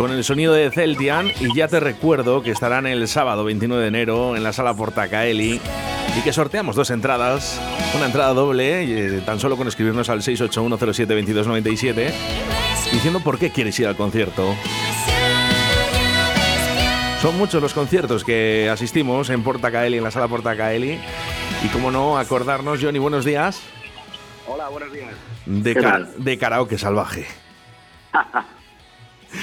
con el sonido de Celtian y ya te recuerdo que estarán el sábado 29 de enero en la sala Portacaeli y que sorteamos dos entradas, una entrada doble, eh, tan solo con escribirnos al 681072297 diciendo por qué quieres ir al concierto. Son muchos los conciertos que asistimos en Portacaeli, en la sala Portacaeli. Y como no, acordarnos, Johnny, buenos días. Hola, buenos días. De, de karaoke salvaje.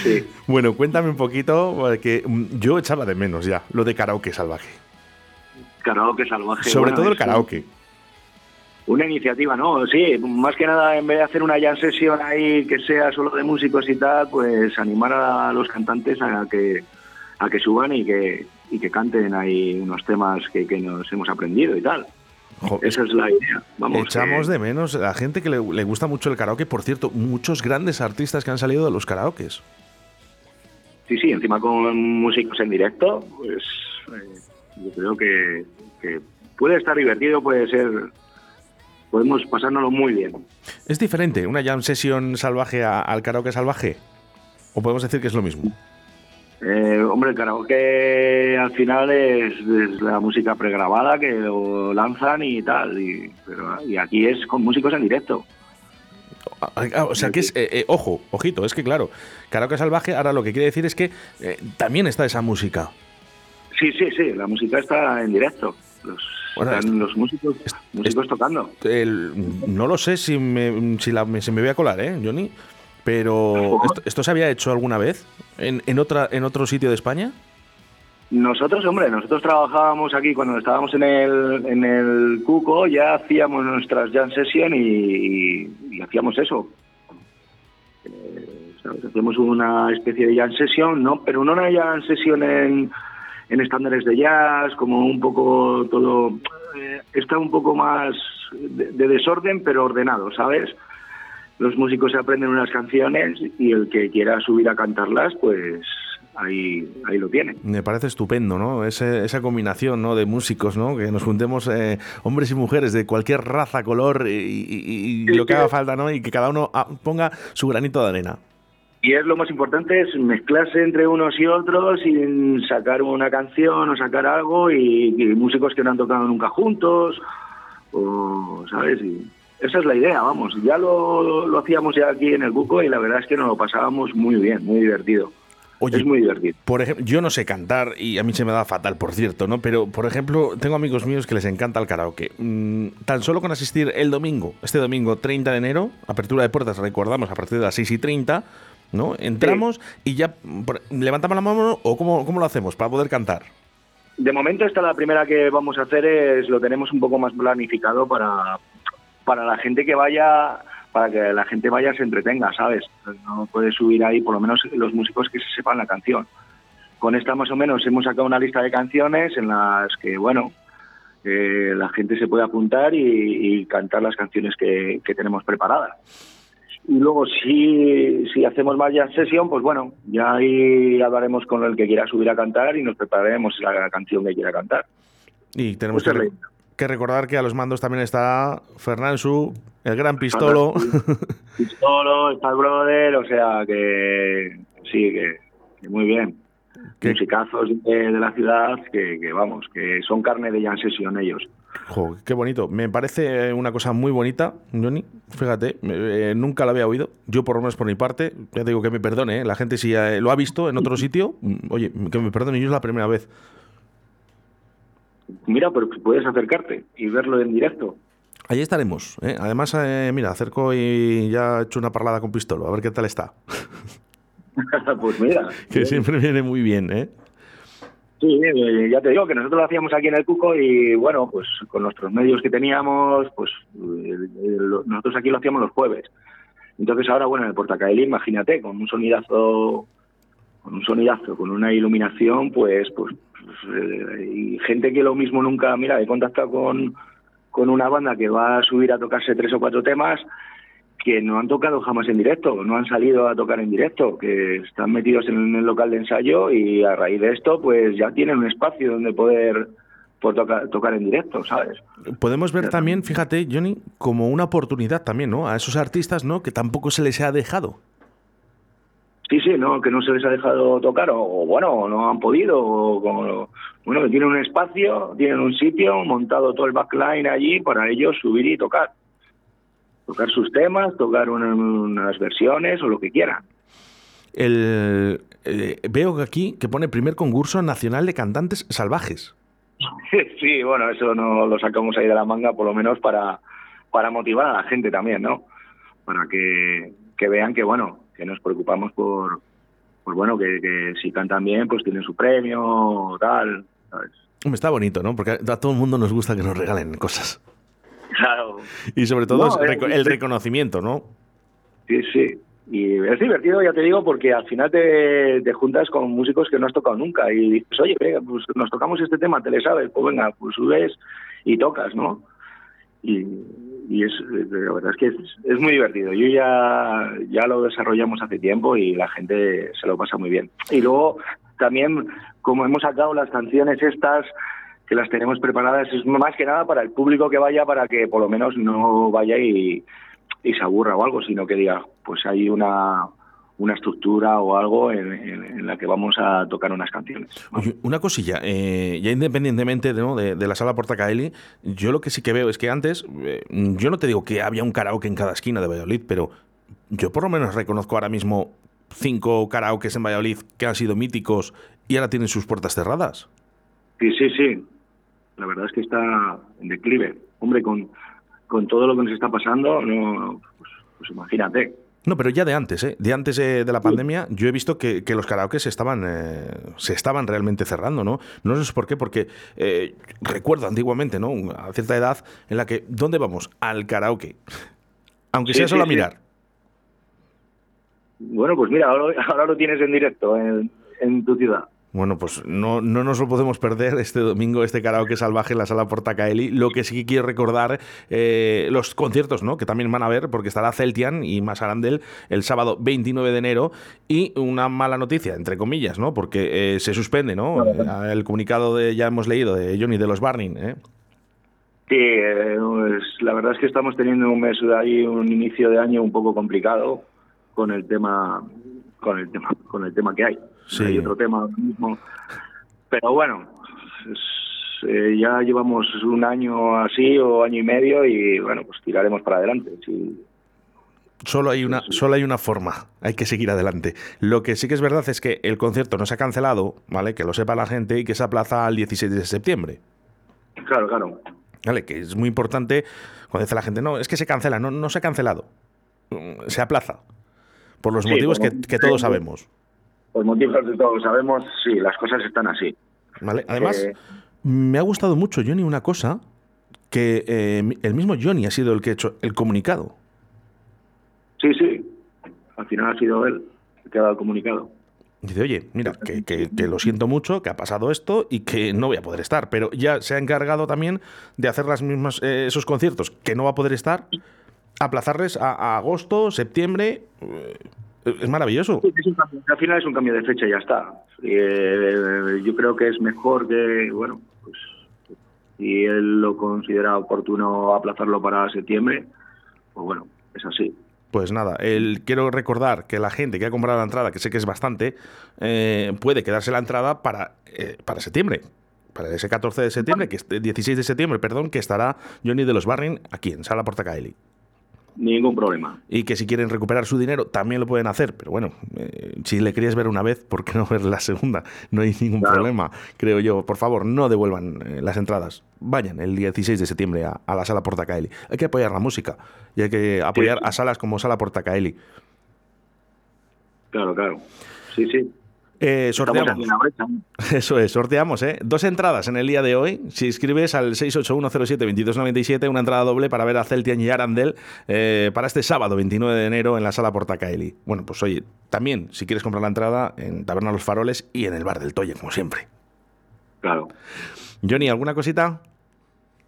sí. Bueno, cuéntame un poquito, porque mm, yo echaba de menos ya lo de karaoke salvaje. Karaoke salvaje. Sobre todo el karaoke. Una iniciativa, ¿no? Sí, más que nada, en vez de hacer una jam session ahí que sea solo de músicos y tal, pues animar a los cantantes a que a que suban y que, y que canten ahí unos temas que, que nos hemos aprendido y tal. Esa es la idea. Vamos, Echamos de menos a gente que le, le, gusta mucho el karaoke. Por cierto, muchos grandes artistas que han salido de los karaokes. Sí, sí, encima con músicos en directo, pues eh, yo creo que, que, puede estar divertido, puede ser. Podemos pasárnoslo muy bien. ¿Es diferente una jam session salvaje al karaoke salvaje? ¿O podemos decir que es lo mismo? Eh, hombre, el karaoke al final es, es, la música pregrabada que lo lanzan y tal, y, pero, y aquí es con músicos en directo. O sea que es, eh, eh, ojo, ojito, es que claro, karaoke salvaje ahora lo que quiere decir es que eh, también está esa música. Sí, sí, sí, la música está en directo. Los, bueno, están los músicos, músicos tocando. El, no lo sé si, me, si la, se me voy a colar, ¿eh, Johnny? Pero, ¿esto, ¿esto, se había hecho alguna vez en, en, otra, en otro sitio de España? Nosotros, hombre, nosotros trabajábamos aquí cuando estábamos en el, en el Cuco, ya hacíamos nuestras jam session y, y, y hacíamos eso. Eh, ¿sabes? Hacíamos una especie de jam session, ¿no? pero no una jam session en, en estándares de jazz, como un poco todo... Eh, está un poco más de, de desorden, pero ordenado, ¿sabes? Los músicos se aprenden unas canciones y el que quiera subir a cantarlas, pues ahí, ahí lo tiene. Me parece estupendo, ¿no? Ese, esa combinación ¿no? de músicos, ¿no? Que nos juntemos eh, hombres y mujeres de cualquier raza, color y, y, y sí, lo que sí. haga falta, ¿no? Y que cada uno ponga su granito de arena. Y es lo más importante, es mezclarse entre unos y otros y sacar una canción o sacar algo y, y músicos que no han tocado nunca juntos, o, ¿sabes? Y, esa es la idea, vamos. Ya lo, lo, hacíamos ya aquí en el Buco y la verdad es que nos lo pasábamos muy bien, muy divertido. Oye, es muy divertido. Por ejemplo, yo no sé cantar y a mí se me da fatal, por cierto, ¿no? Pero, por ejemplo, tengo amigos míos que les encanta el karaoke. Mm, tan solo con asistir el domingo, este domingo 30 de enero, apertura de puertas, recordamos, a partir de las 6 y 30, ¿no? Entramos sí. y ya levantamos la mano o cómo, cómo lo hacemos para poder cantar. De momento esta la primera que vamos a hacer es lo tenemos un poco más planificado para para la gente que vaya para que la gente vaya se entretenga, ¿sabes? No puede subir ahí, por lo menos los músicos que se sepan la canción. Con esta más o menos hemos sacado una lista de canciones en las que, bueno, eh, la gente se puede apuntar y, y cantar las canciones que, que, tenemos preparadas. Y luego si, si hacemos más jam sesión, pues bueno, ya ahí hablaremos con el que quiera subir a cantar y nos prepararemos la canción que quiera cantar. Y tenemos pues que que recordar que a los mandos también está Fernán Su, el gran Pistolo. Pistolo, está el brother, o sea que sí, que, que muy bien. ¿Qué? Musicazos de, de la ciudad que, que, vamos, que son carne de Jan Session ellos. Jo, qué bonito. Me parece una cosa muy bonita, Johnny. Fíjate, eh, nunca la había oído. Yo, por lo menos por mi parte, ya digo que me perdone. ¿eh? La gente, si eh, lo ha visto en otro sitio, oye, que me perdone. Yo es la primera vez mira, pero puedes acercarte y verlo en directo. Ahí estaremos. ¿eh? Además, eh, mira, acerco y ya he hecho una parlada con Pistolo, a ver qué tal está. pues mira. que siempre viene muy bien, ¿eh? Sí, eh, ya te digo que nosotros lo hacíamos aquí en el Cuco y bueno, pues con nuestros medios que teníamos, pues nosotros aquí lo hacíamos los jueves. Entonces ahora, bueno, en el Portacaeli, imagínate, con un sonidazo, con un sonidazo, con una iluminación, pues, pues eh, y gente que lo mismo nunca, mira, he contactado con, con una banda que va a subir a tocarse tres o cuatro temas que no han tocado jamás en directo, no han salido a tocar en directo, que están metidos en el local de ensayo y a raíz de esto pues ya tienen un espacio donde poder por tocar, tocar en directo, ¿sabes? Podemos ver también, fíjate, Johnny, como una oportunidad también, ¿no? A esos artistas, ¿no? Que tampoco se les ha dejado. Sí, sí, no, que no se les ha dejado tocar, o, bueno, no han podido, o como, bueno, que tienen un espacio, tienen un sitio, montado todo el backline allí para ellos subir y tocar. Tocar sus temas, tocar unas versiones o lo que quieran. El, eh, veo aquí que pone primer concurso nacional de cantantes salvajes. Sí, bueno, eso no lo sacamos ahí de la manga, por lo menos para, para motivar a la gente también, ¿no? Para que, que vean que, bueno, que nos preocupamos por, pues bueno, que, si cantan bien, pues tienen su premio, tal, ¿sabes? Está bonito, ¿no? Porque a todo el mundo nos gusta que nos regalen cosas. Claro. Y sobre todo el reconocimiento, ¿no? Sí, sí. Y es divertido, ya te digo, porque al final te, juntas con músicos que no has tocado nunca y dices, oye, pues nos tocamos este tema, te le sabes, pues venga, pues subes y tocas, ¿no? Y, y es, la verdad es que es, muy divertido. Yo ya, ya lo desarrollamos hace tiempo y la gente se lo pasa muy bien. Y luego también, como hemos sacado las canciones estas, que las tenemos preparadas, es más que nada para el público que vaya, para que por lo menos no vaya y y se aburra o algo, sino que diga, pues hay una, una estructura o algo en, la que vamos a tocar unas canciones. una cosilla, eh, ya independientemente de, de, la sala Portacaeli, yo lo que sí que veo es que antes, eh, yo no te digo que había un karaoke en cada esquina de Valladolid, pero yo por lo menos reconozco ahora mismo cinco karaokes en Valladolid que han sido míticos y ahora tienen sus puertas cerradas. Sí, sí, sí. La verdad es que está en declive. Hombre, con, con todo lo que nos está pasando, no, pues, pues imagínate. No, pero ya de antes, ¿eh? de antes eh, de la pandemia, yo he visto que, los karaoke se estaban, eh, se estaban realmente cerrando, ¿no? No sé por qué, porque eh, recuerdo antiguamente, ¿no? A cierta edad en la que, ¿dónde vamos? Al karaoke. Aunque sea solo a mirar. Bueno, pues mira, ahora, lo tienes en directo en, en tu ciudad. Bueno, pues no, no nos lo podemos perder este domingo, este karaoke salvaje en la sala Portacaeli. Lo que sí que quiero recordar, eh, los conciertos, ¿no? Que también van a ver, porque estará Celtian y Masarandel el sábado 29 de enero. Y una mala noticia, entre comillas, ¿no? Porque eh, se suspende, ¿no? El comunicado de, ya hemos leído, de Johnny de los Barning, ¿eh? Sí, pues, la verdad es que estamos teniendo un mes de ahí, un inicio de año un poco complicado con el tema, con el tema, con el tema que hay. Sí. Hay otro tema mismo. Pero bueno, eh, ya llevamos un año así o año y medio y bueno, pues tiraremos para adelante. Solo hay, una, solo hay una forma, hay que seguir adelante. Lo que sí que es verdad es que el concierto no se ha cancelado, ¿vale? Que lo sepa la gente y que se aplaza al 16 de septiembre. Claro, claro. Vale, que es muy importante cuando dice la gente, no, es que se cancela, no, no se ha cancelado, se aplaza, por los motivos que, que todos sabemos por motivos de todos sabemos, sí, las cosas están así. Vale, además, eh, me ha gustado mucho, Johnny, una cosa, que eh, el mismo Johnny ha sido el que ha hecho el comunicado. Sí, sí, al final ha sido él el que ha dado el comunicado. Dice, oye, mira, que, lo siento mucho, que ha pasado esto y que no voy a poder estar, pero ya se ha encargado también de hacer las mismas, eh, esos conciertos que no va a poder estar, aplazarles a agosto, septiembre, es maravilloso. al final es un cambio de fecha y ya está. Eh, yo creo que es mejor que, bueno, pues si él lo considera oportuno aplazarlo para septiembre, pues bueno, es así. Pues nada, el, quiero recordar que la gente que ha comprado la entrada, que sé que es bastante, eh, puede quedarse la entrada para, eh, para septiembre. Para ese 14 de septiembre, que es 16 de septiembre, perdón, que estará Johnny de los Barring aquí en Sala Portacaeli ningún problema. Y que si quieren recuperar su dinero también lo pueden hacer, pero bueno, eh, si le querías ver una vez, ¿por qué no ver la segunda? No hay ningún problema, creo yo. Por favor, no devuelvan eh, las entradas. Vayan el 16 de septiembre a, la sala Portacaeli. Hay que apoyar la música y hay que apoyar a salas como Sala Portacaeli. Claro, claro. Sí, sí. Eh, sorteamos. Eso es, sorteamos, ¿eh? Dos entradas en el día de hoy. Si escribes al 681072297, una entrada doble para ver a Celtian y Arandel eh, para este sábado 29 de enero en la sala Portacaeli. Bueno, pues oye, también si quieres comprar la entrada en Taberna Los Faroles y en el bar del Toye, como siempre. Claro. Johnny, ¿alguna cosita?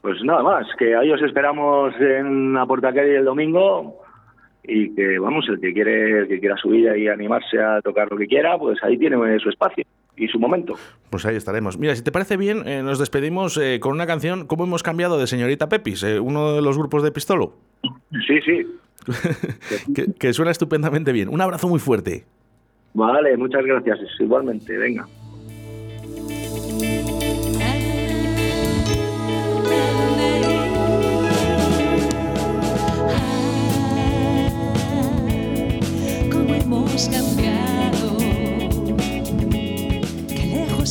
Pues nada más, que ahí os esperamos en la Portacaeli el domingo y que vamos el que quiere el que quiera subir y animarse a tocar lo que quiera pues ahí tiene su espacio y su momento. Pues ahí estaremos. Mira si te parece bien eh, nos despedimos eh, con una canción cómo hemos cambiado de señorita Pepis eh, uno de los grupos de Pistolo sí sí. Que, suena estupendamente bien. Un abrazo muy fuerte. Vale, muchas gracias. Igualmente, venga.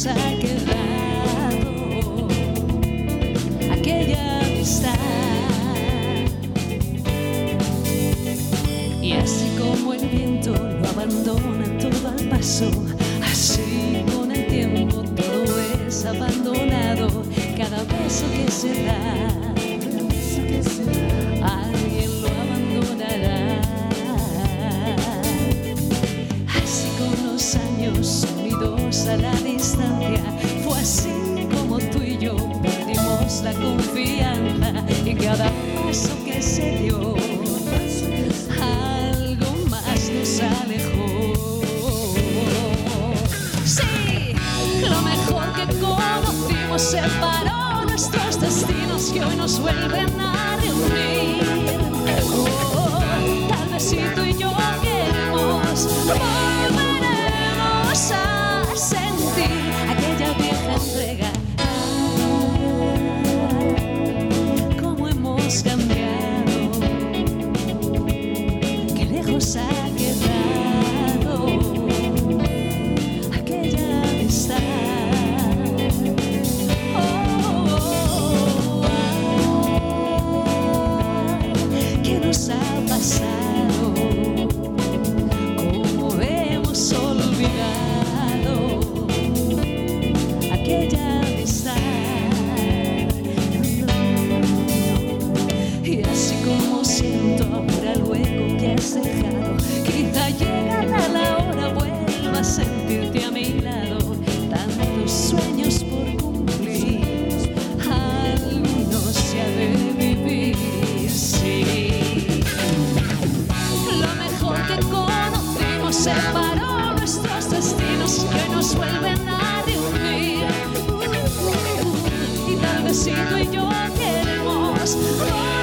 Ha quedado aquella amistad. Y así como el viento lo abandona todo al paso, así con el tiempo todo es abandonado, cada beso que se da. Alguien lo abandonará. Así con los años unidos a la así como tú y yo perdimos la confianza y cada paso que se dio, algo más nos alejó. Sí, lo mejor que conocimos separó nuestros destinos que hoy nos vuelven a reunir. Oh, tal vez si tú y yo queremos, reunir.